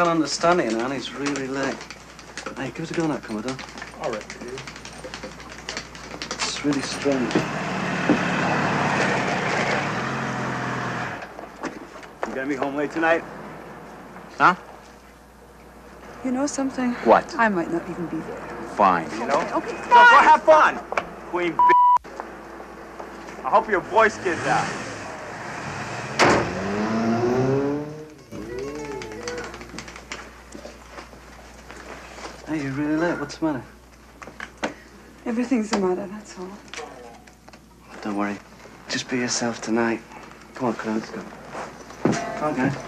can't understand it, you know, and it's really late. Hey, give us a go now, Commodore. All right, dude. It's really strange. You gonna be home late tonight? Huh? You know something? What? I might not even be there. Fine. You know? Okay, okay, So go have fun, Queen B. I hope your Boy Scouts out. Hey, you're really late. What's the matter? Everything's the matter, that's all. Don't worry. Just be yourself tonight. Come on, Crow, let's go. Come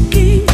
seeking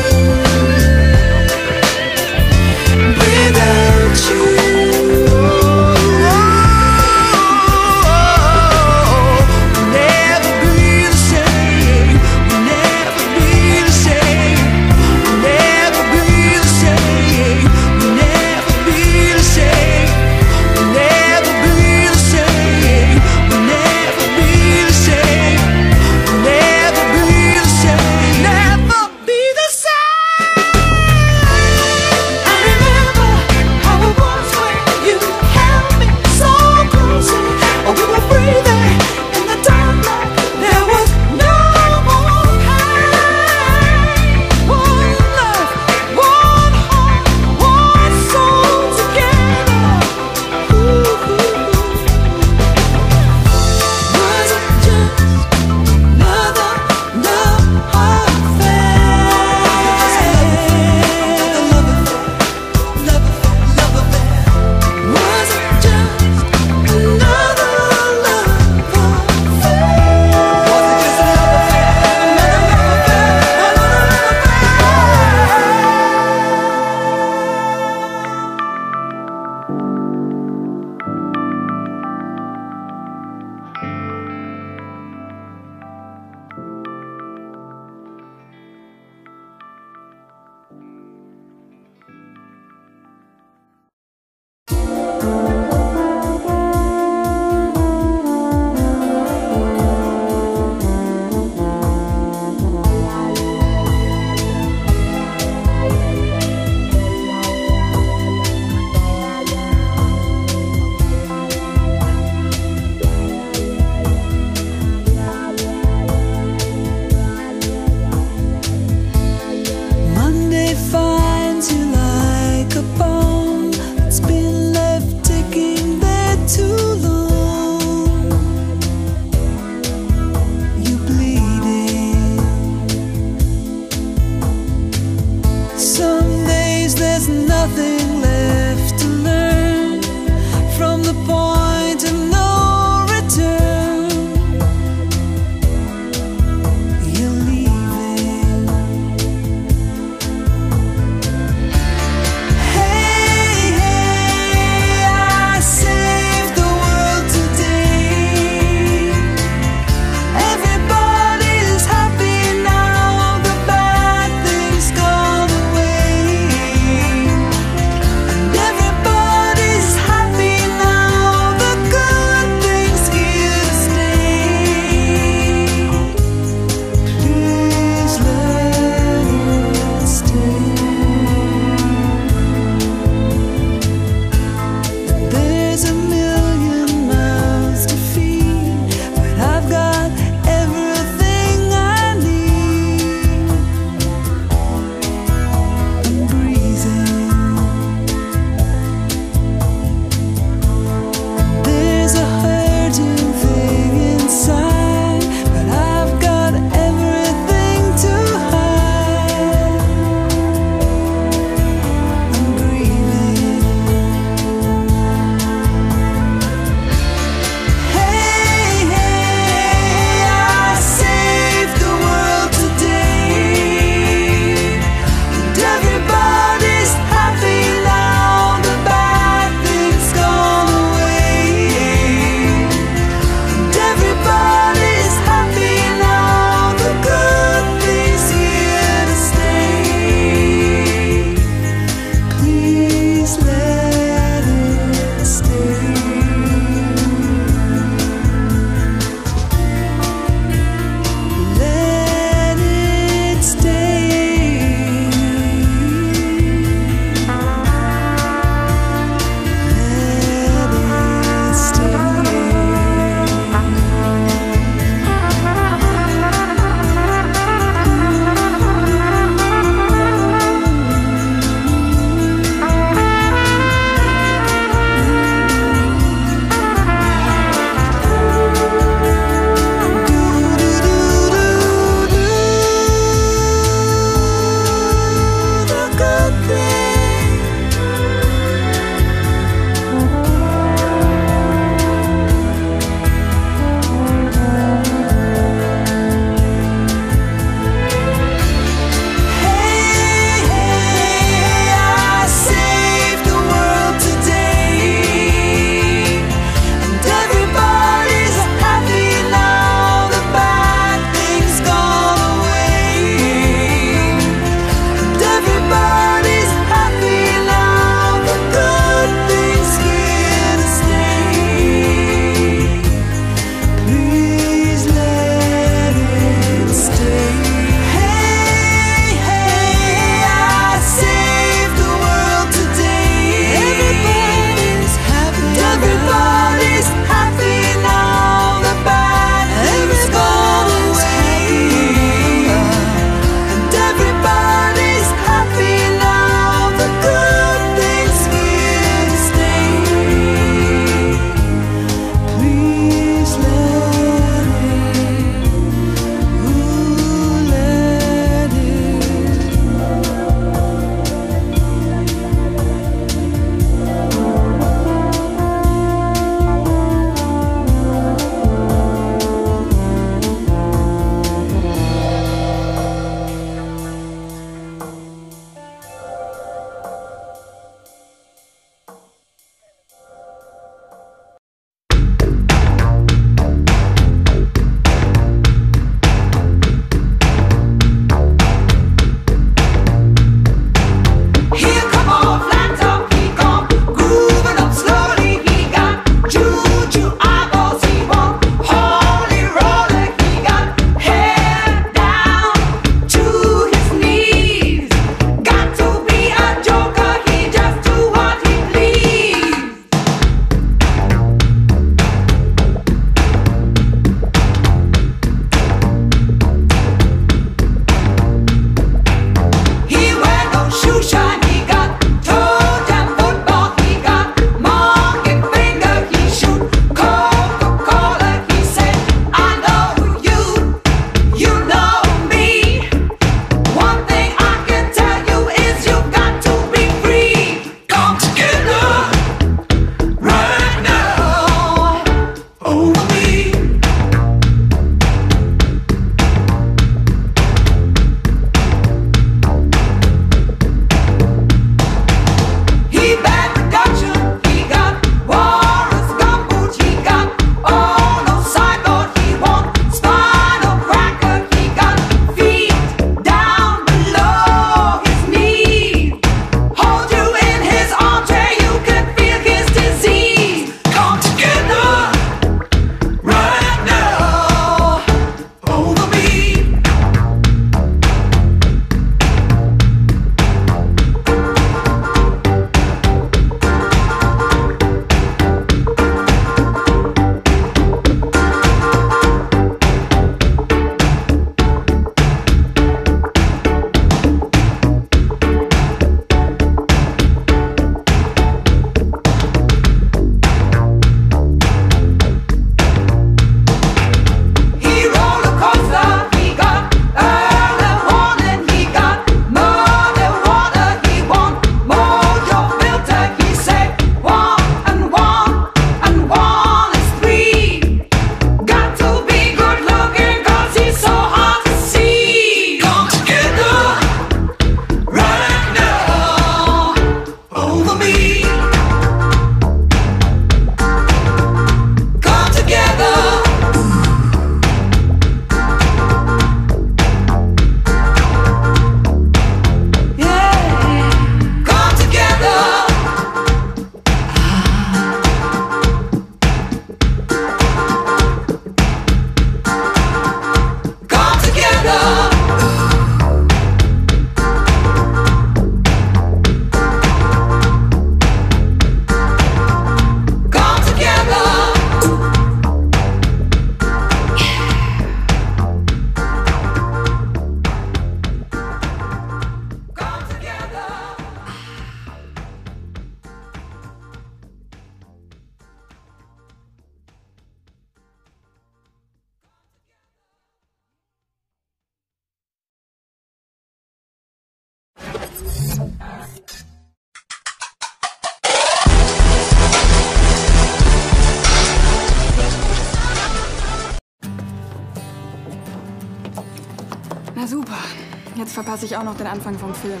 verpasse ich auch noch den Anfang vom Film.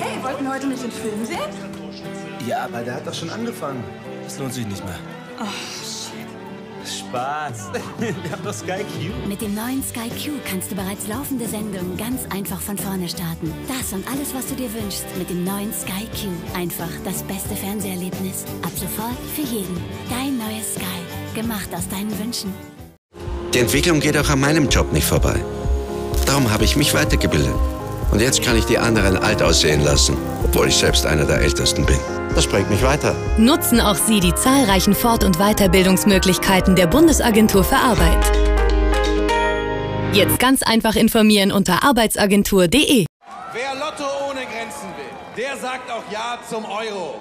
Hey, wollten wir heute nicht den Film sehen? Ja, aber der hat doch schon angefangen. Das lohnt sich nicht mehr. Oh, shit. Spaß. Wir haben doch Sky Q. Mit dem neuen Sky Q kannst du bereits laufende Sendungen ganz einfach von vorne starten. Das und alles, was du dir wünschst, mit dem neuen Sky Q. Einfach das beste Fernseherlebnis. Ab sofort für jeden. Dein neues Sky. Gemacht aus deinen Wünschen. Die Entwicklung geht auch an meinem Job nicht vorbei. Darum habe ich mich weitergebildet. Und jetzt kann ich die anderen alt aussehen lassen, obwohl ich selbst einer der Ältesten bin. Das bringt mich weiter. Nutzen auch Sie die zahlreichen Fort- und Weiterbildungsmöglichkeiten der Bundesagentur für Arbeit. Jetzt ganz einfach informieren unter arbeitsagentur.de. Wer Lotto ohne Grenzen will, der sagt auch Ja zum Euro.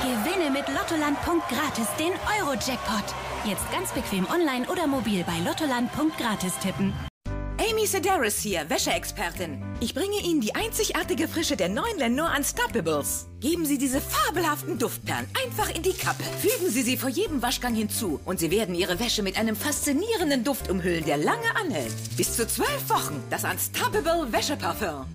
Gewinne mit Lottoland.gratis den Euro-Jackpot. Jetzt ganz bequem online oder mobil bei Lottoland.gratis tippen. Amy Sedaris hier, Wäscheexpertin. Ich bringe Ihnen die einzigartige Frische der neuen Lenore Unstoppables. Geben Sie diese fabelhaften Duftperlen einfach in die Kappe. Fügen Sie sie vor jedem Waschgang hinzu und Sie werden Ihre Wäsche mit einem faszinierenden Duft umhüllen, der lange anhält. Bis zu zwölf Wochen. Das Unstoppable Wäscheparfum.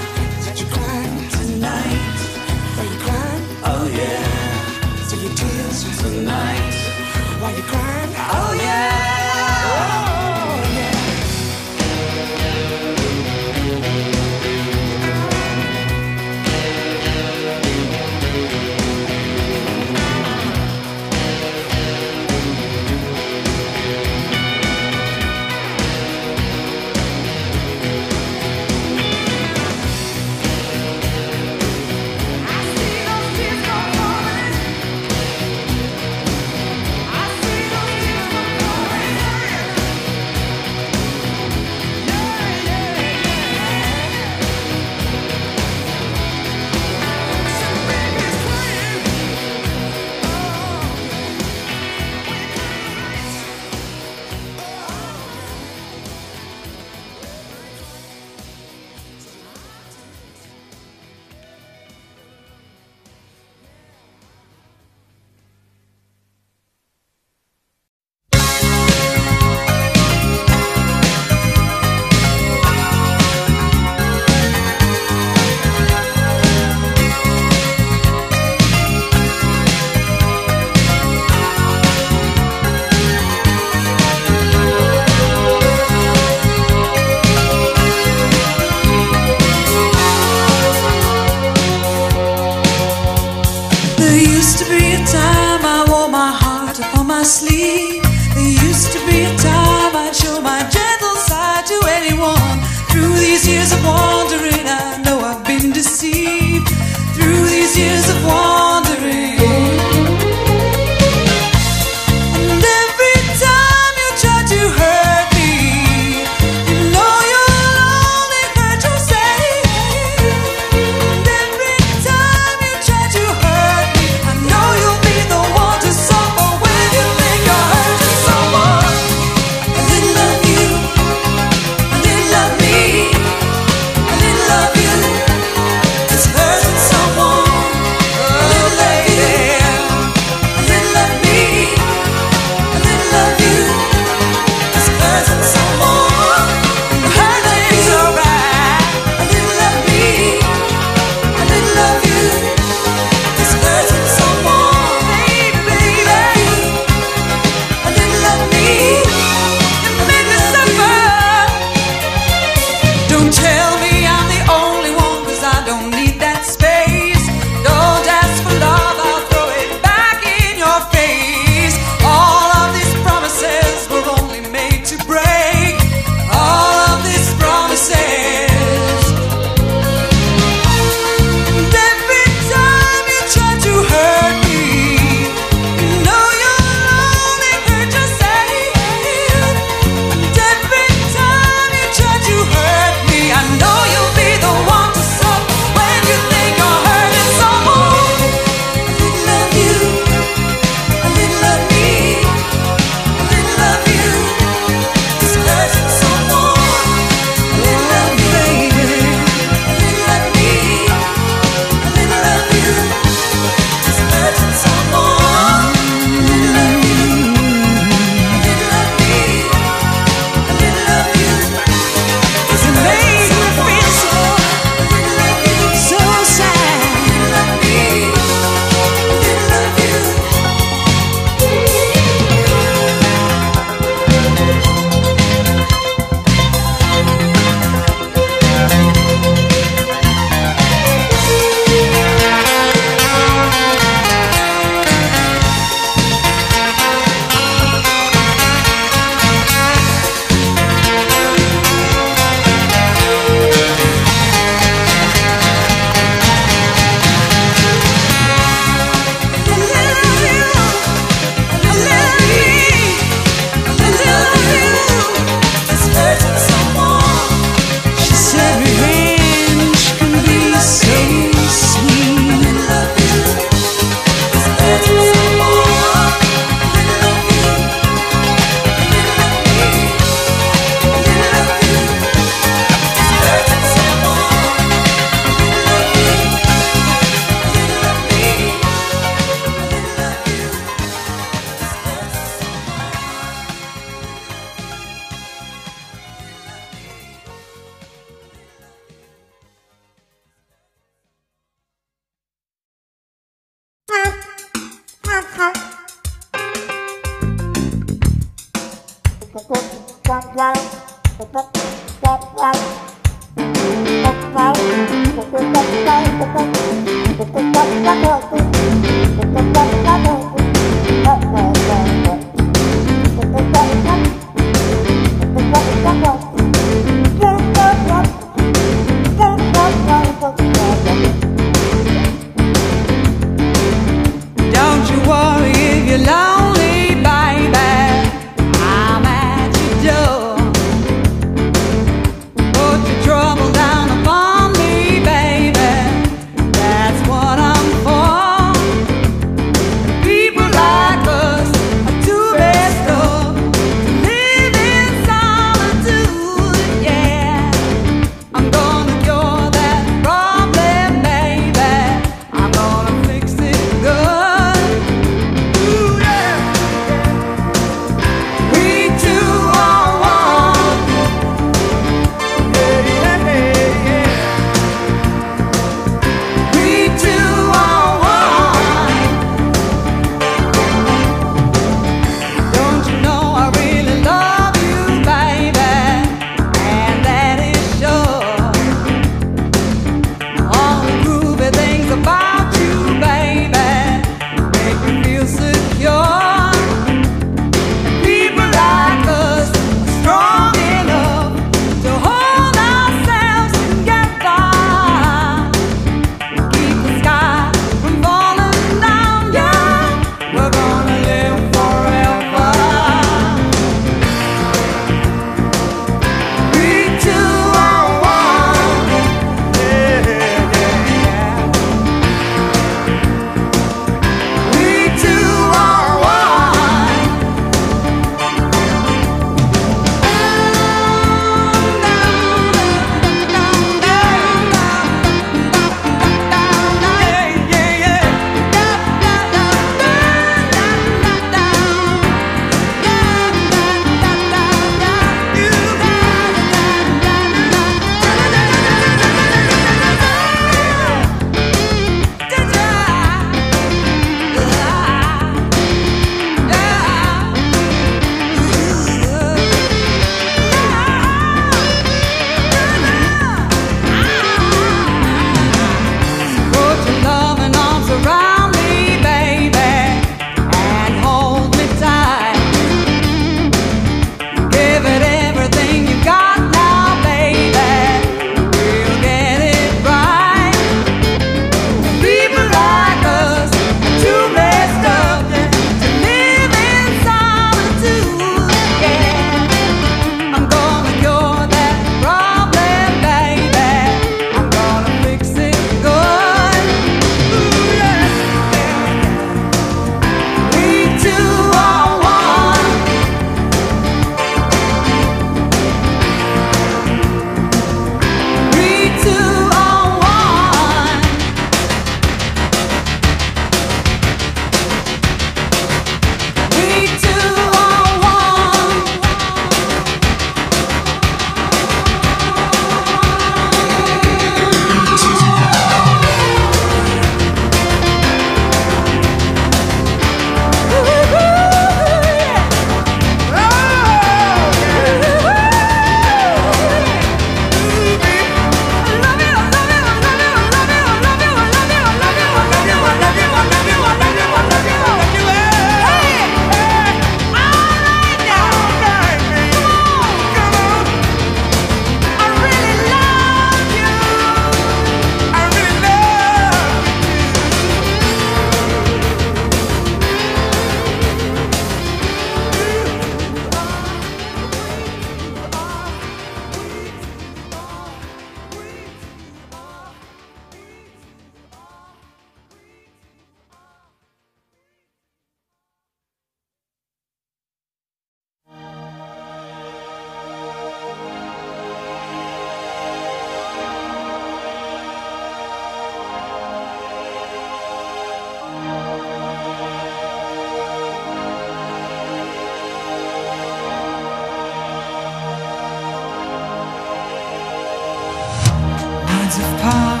of power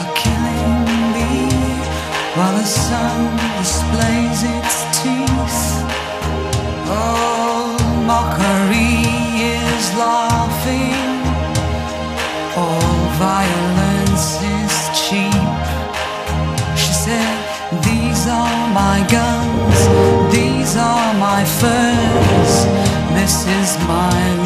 are killing me While the sun displays its teeth. All mockery is laughing. All violence is cheap. She said, these are my guns. These are my furs. This is my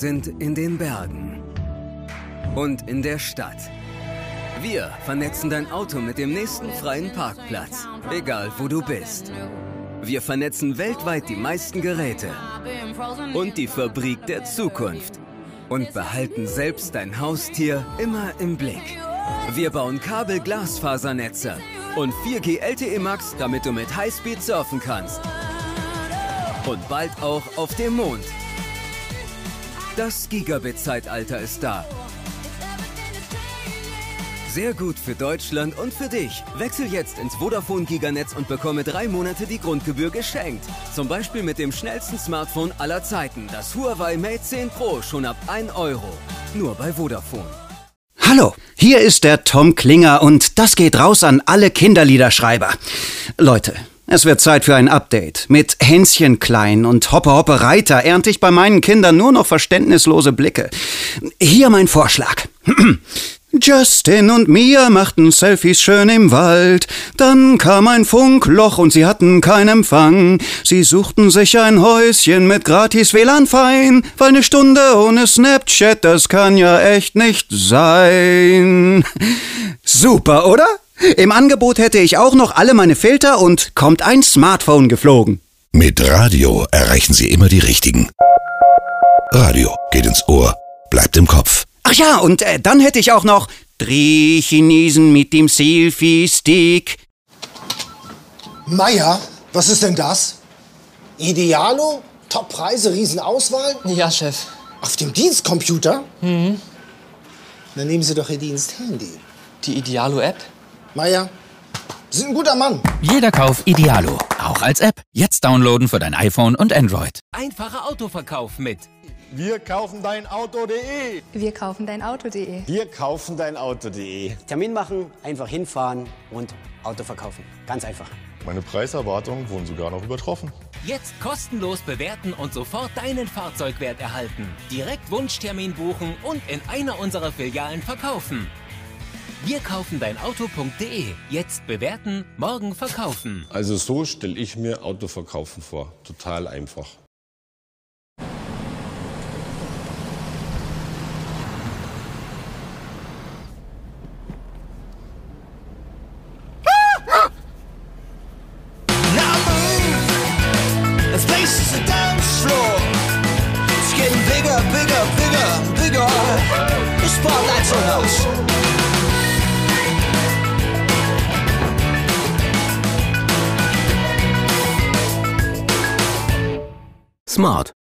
sind in den Bergen und in der Stadt. Wir vernetzen dein Auto mit dem nächsten freien Parkplatz, egal wo du bist. Wir vernetzen weltweit die meisten Geräte und die Fabrik der Zukunft und behalten selbst dein Haustier immer im Blick. Wir bauen Kabel-Glasfasernetze und 4G LTE Max, damit du mit Highspeed surfen kannst. Und bald auch auf dem Mond. Das Gigabit-Zeitalter ist da. Sehr gut für Deutschland und für dich. Wechsel jetzt ins Vodafone Giganetz und bekomme drei Monate die Grundgebühr geschenkt. Zum Beispiel mit dem schnellsten Smartphone aller Zeiten, das Huawei Mate 10 Pro, schon ab 1 Euro. Nur bei Vodafone. Hallo, hier ist der Tom Klinger und das geht raus an alle Kinderliederschreiber. Leute, es wird Zeit für ein Update. Mit Hänschen Klein und Hoppe Hoppe Reiter ernte ich bei meinen Kindern nur noch verständnislose Blicke. Hier mein Vorschlag. Justin und Mia machten Selfies schön im Wald. Dann kam ein Funkloch und sie hatten keinen Empfang. Sie suchten sich ein Häuschen mit gratis WLAN fein, weil eine Stunde ohne Snapchat, das kann ja echt nicht sein. Super, oder? Im Angebot hätte ich auch noch alle meine Filter und kommt ein Smartphone geflogen. Mit Radio erreichen Sie immer die Richtigen. Radio geht ins Ohr, bleibt im Kopf. Ach ja, und äh, dann hätte ich auch noch Dreh Chinesen mit dem Selfie-Stick. Meier, was ist denn das? Idealo? Top-Preise, Riesenauswahl? Ja, Chef. Auf dem Dienstcomputer? Mhm. Dann nehmen Sie doch Ihr Diensthandy. Die Idealo-App? Meier, Sie sind ein guter Mann. Jeder Kauf Idealo, auch als App. Jetzt downloaden für dein iPhone und Android. Einfacher Autoverkauf mit Wir kaufen dein Auto.de. Wir kaufen dein Auto.de. Wir kaufen dein Auto.de. Termin machen, einfach hinfahren und Auto verkaufen. Ganz einfach. Meine Preiserwartungen wurden sogar noch übertroffen. Jetzt kostenlos bewerten und sofort deinen Fahrzeugwert erhalten. Direkt Wunschtermin buchen und in einer unserer Filialen verkaufen. Wir kaufen dein Auto.de. Jetzt bewerten, morgen verkaufen. Also so stelle ich mir Autoverkaufen vor. Total einfach. This place is Smart.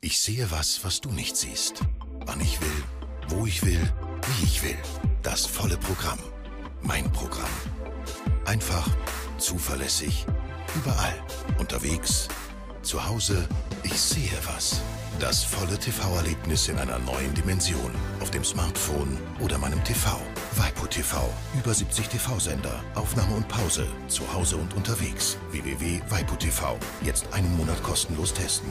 Ich sehe was, was du nicht siehst. Wann ich will, wo ich will, wie ich will. Das volle Programm. Mein Programm. Einfach, zuverlässig, überall. Unterwegs, zu Hause. Ich sehe was. Das volle TV-Erlebnis in einer neuen Dimension. Auf dem Smartphone oder meinem TV. Waipu TV. Über 70 TV-Sender. Aufnahme und Pause. Zu Hause und unterwegs. www.waipu TV. Jetzt einen Monat kostenlos testen.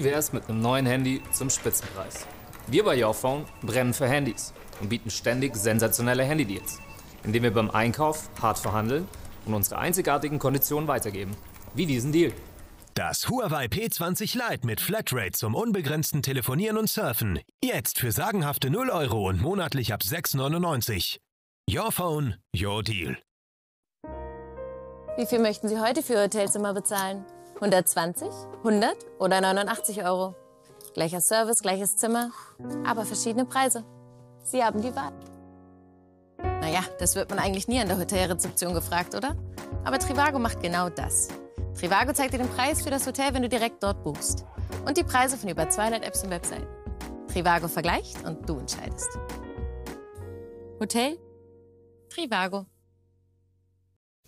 Wie wär's mit einem neuen Handy zum Spitzenpreis? Wir bei Yourphone brennen für Handys und bieten ständig sensationelle Handydeals, indem wir beim Einkauf hart verhandeln und unsere einzigartigen Konditionen weitergeben. Wie diesen Deal. Das Huawei P20 Lite mit Flatrate zum unbegrenzten Telefonieren und Surfen. Jetzt für sagenhafte 0 Euro und monatlich ab 6,99. Your Phone, your deal. Wie viel möchten Sie heute für Ihr Hotelzimmer bezahlen? 120, 100 oder 89 Euro? Gleicher Service, gleiches Zimmer, aber verschiedene Preise. Sie haben die Wahl. Naja, das wird man eigentlich nie an der Hotelrezeption gefragt, oder? Aber Trivago macht genau das. Trivago zeigt dir den Preis für das Hotel, wenn du direkt dort buchst. Und die Preise von über 200 Apps und Webseiten. Trivago vergleicht und du entscheidest. Hotel? Trivago.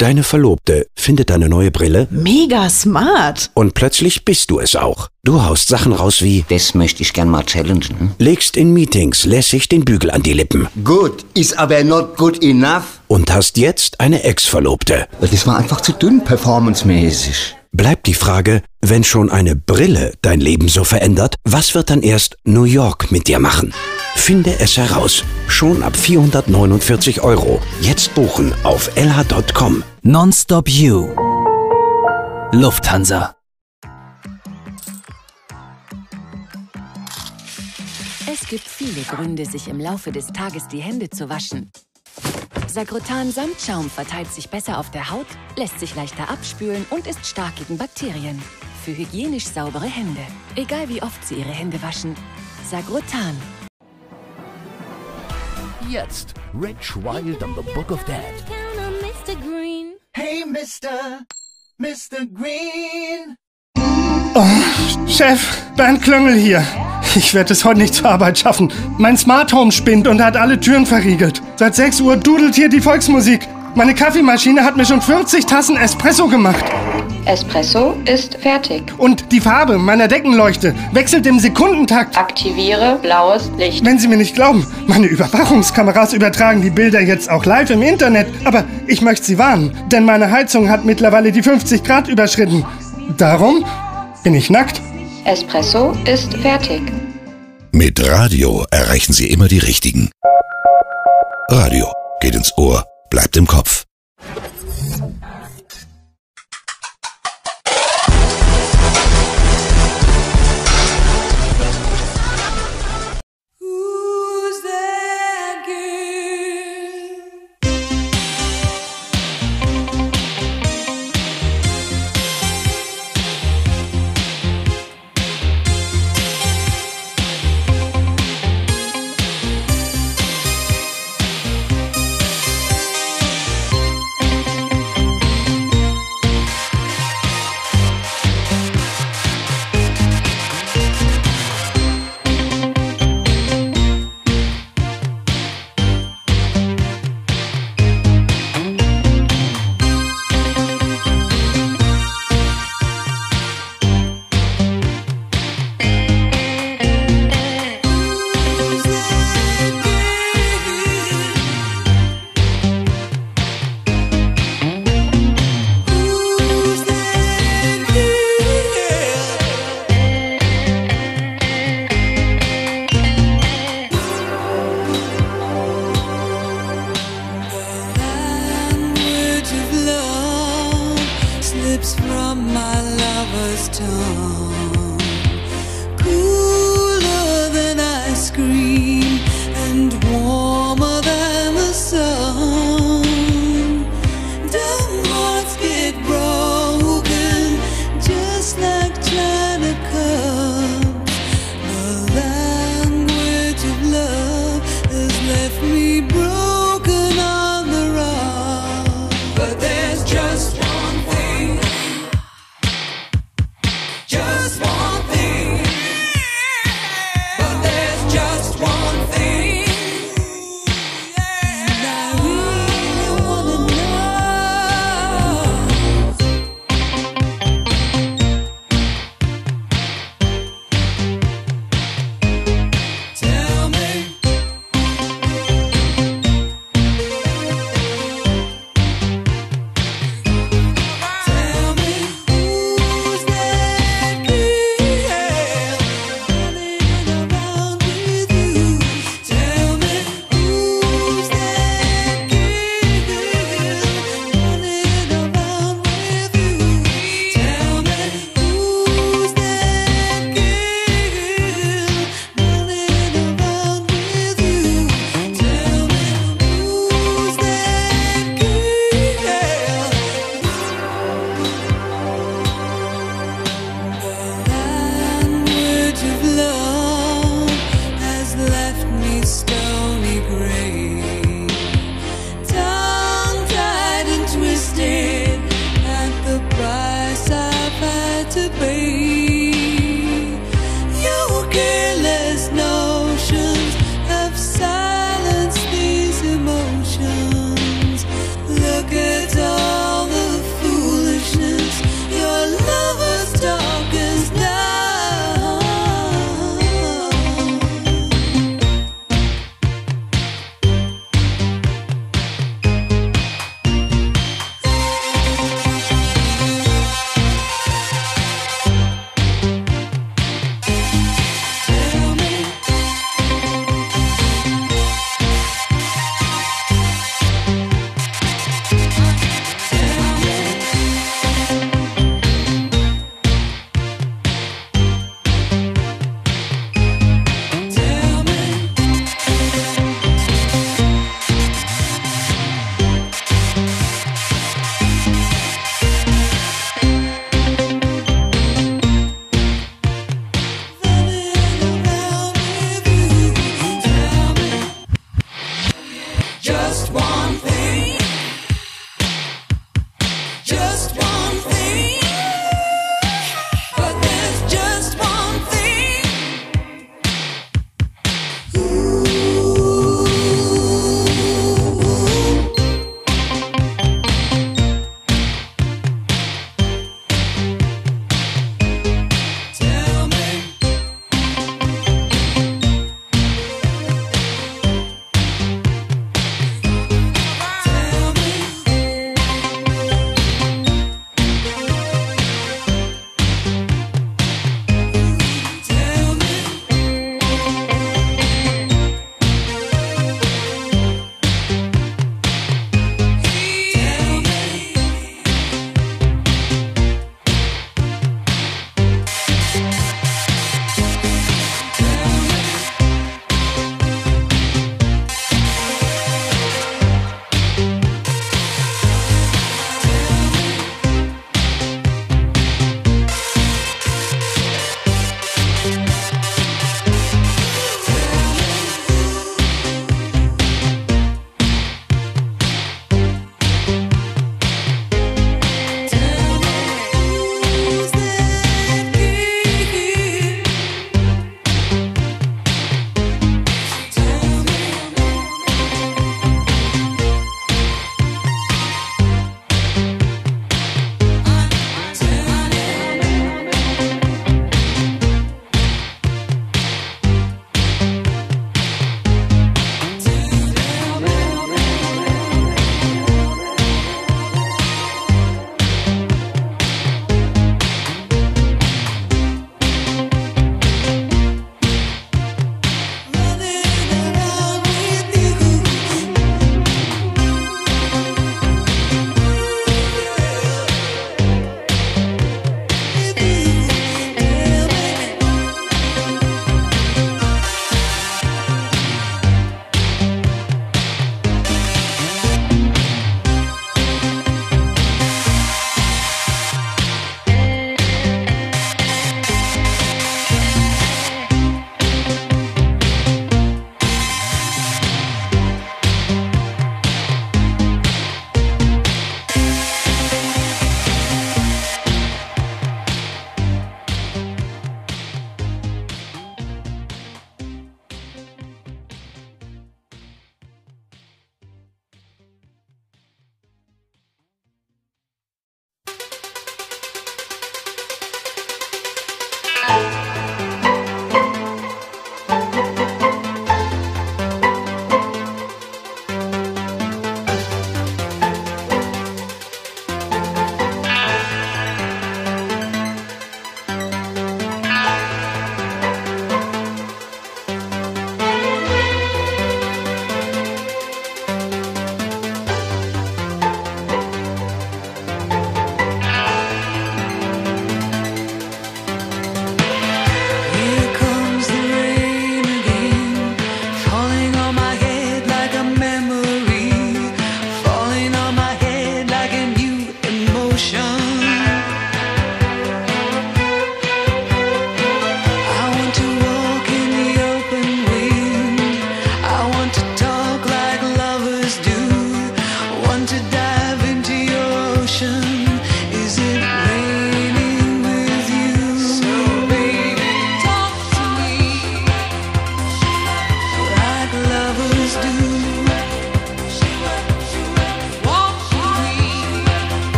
Deine Verlobte findet deine neue Brille Mega smart. und plötzlich bist du es auch. Du haust Sachen raus wie Das möchte ich gern mal challengen. Legst in Meetings lässig den Bügel an die Lippen. Gut, ist aber not good enough. Und hast jetzt eine Ex-Verlobte. Das war einfach zu dünn performancemäßig. Bleibt die Frage, wenn schon eine Brille dein Leben so verändert, was wird dann erst New York mit dir machen? Finde es heraus. Schon ab 449 Euro. Jetzt buchen auf lh.com. Nonstop You. Lufthansa. Es gibt viele Gründe, sich im Laufe des Tages die Hände zu waschen. Sagrotan Samtschaum verteilt sich besser auf der Haut, lässt sich leichter abspülen und ist stark gegen Bakterien. Für hygienisch saubere Hände. Egal wie oft Sie Ihre Hände waschen. Sagrotan. Jetzt Rich Wild and the Book of Dead. Hey, Mr. Mr. Green. Oh, Chef, Bernd Klöngel hier. Ich werde es heute nicht zur Arbeit schaffen. Mein Smart Home spinnt und hat alle Türen verriegelt. Seit 6 Uhr dudelt hier die Volksmusik. Meine Kaffeemaschine hat mir schon 40 Tassen Espresso gemacht. Espresso ist fertig. Und die Farbe meiner Deckenleuchte wechselt im Sekundentakt. Aktiviere blaues Licht. Wenn Sie mir nicht glauben, meine Überwachungskameras übertragen die Bilder jetzt auch live im Internet. Aber ich möchte Sie warnen, denn meine Heizung hat mittlerweile die 50 Grad überschritten. Darum bin ich nackt. Espresso ist fertig. Mit Radio erreichen Sie immer die Richtigen. Radio geht ins Ohr, bleibt im Kopf.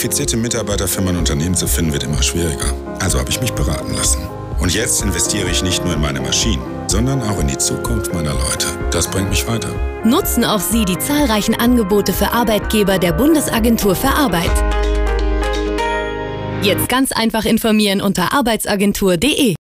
Qualifizierte Mitarbeiter für mein Unternehmen zu finden, wird immer schwieriger. Also habe ich mich beraten lassen. Und jetzt investiere ich nicht nur in meine Maschinen, sondern auch in die Zukunft meiner Leute. Das bringt mich weiter. Nutzen auch Sie die zahlreichen Angebote für Arbeitgeber der Bundesagentur für Arbeit. Jetzt ganz einfach informieren unter arbeitsagentur.de.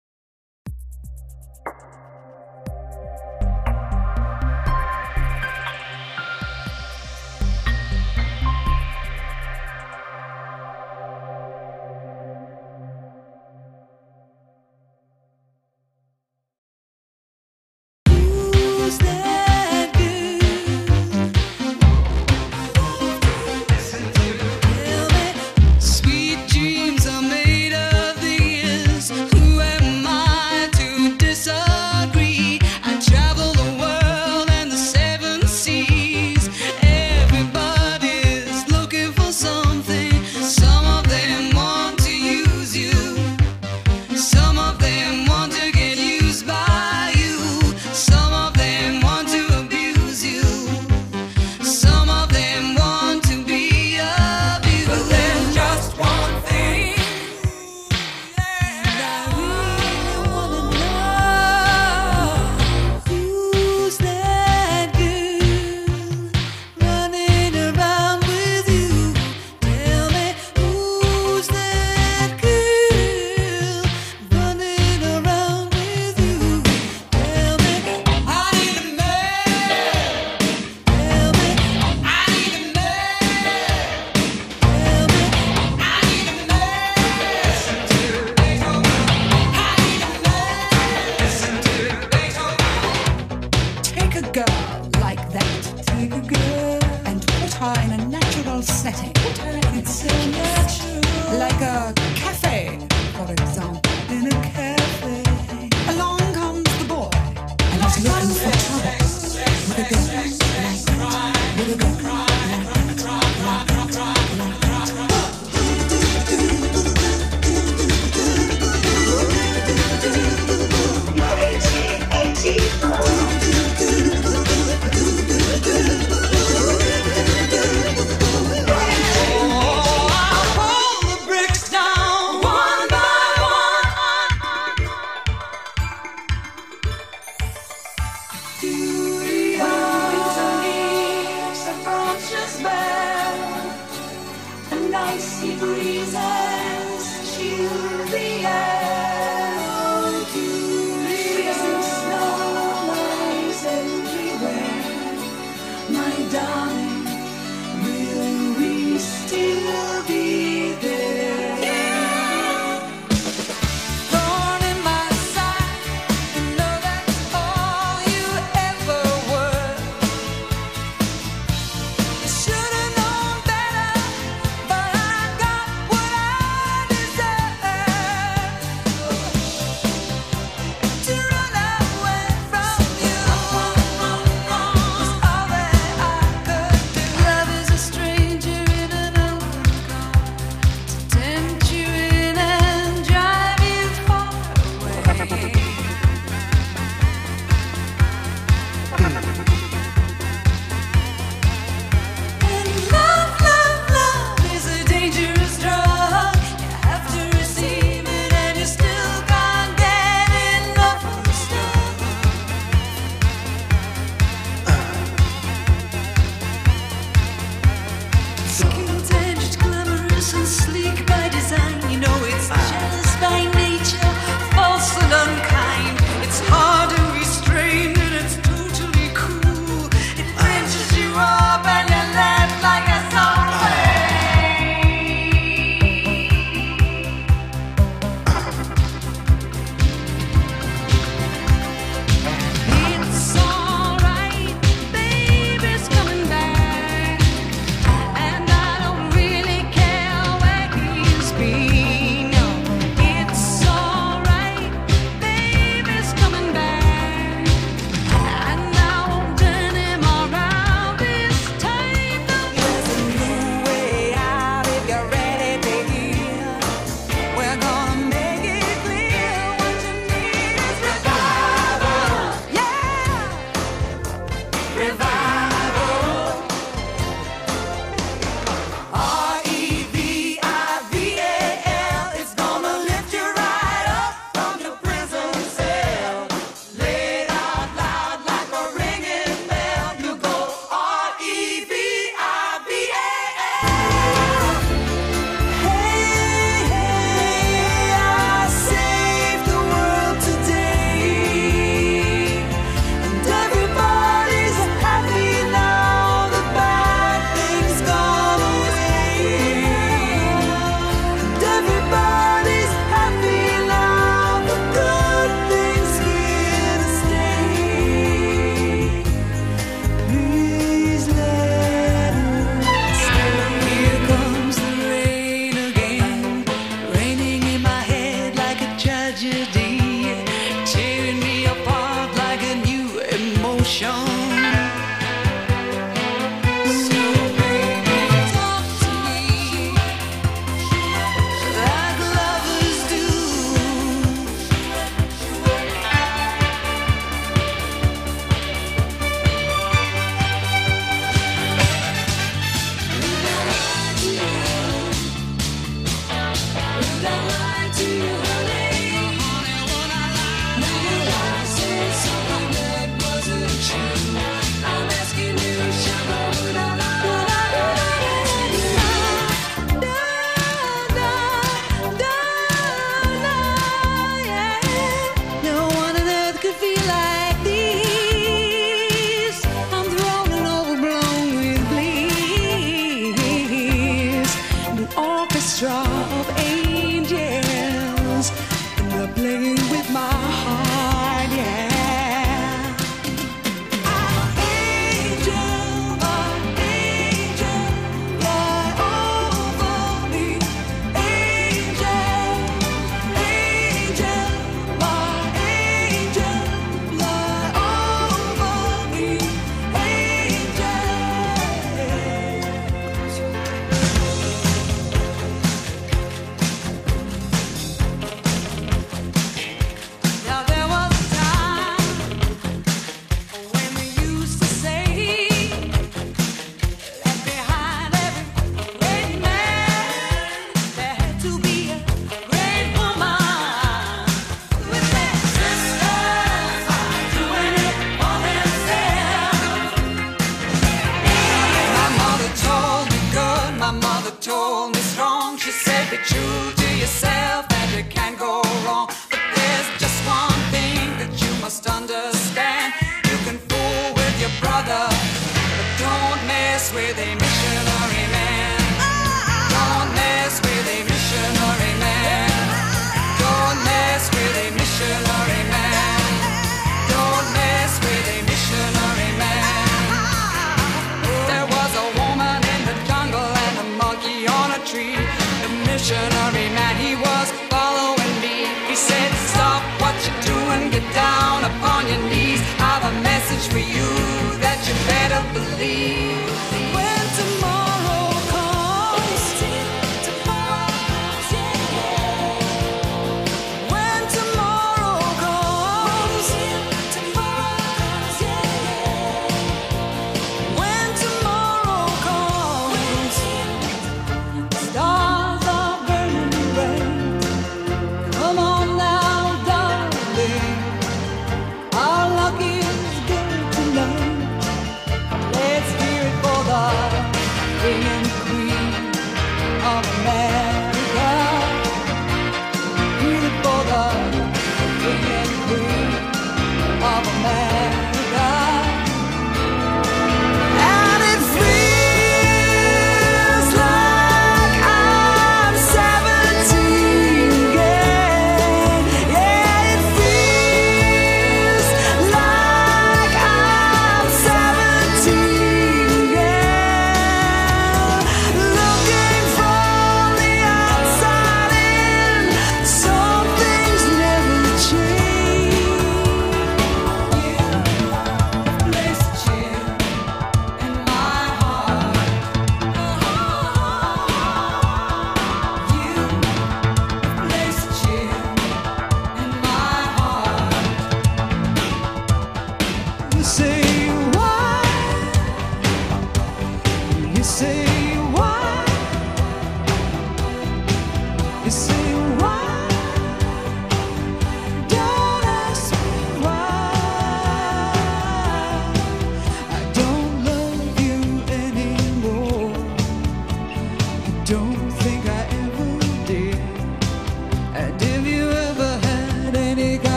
you.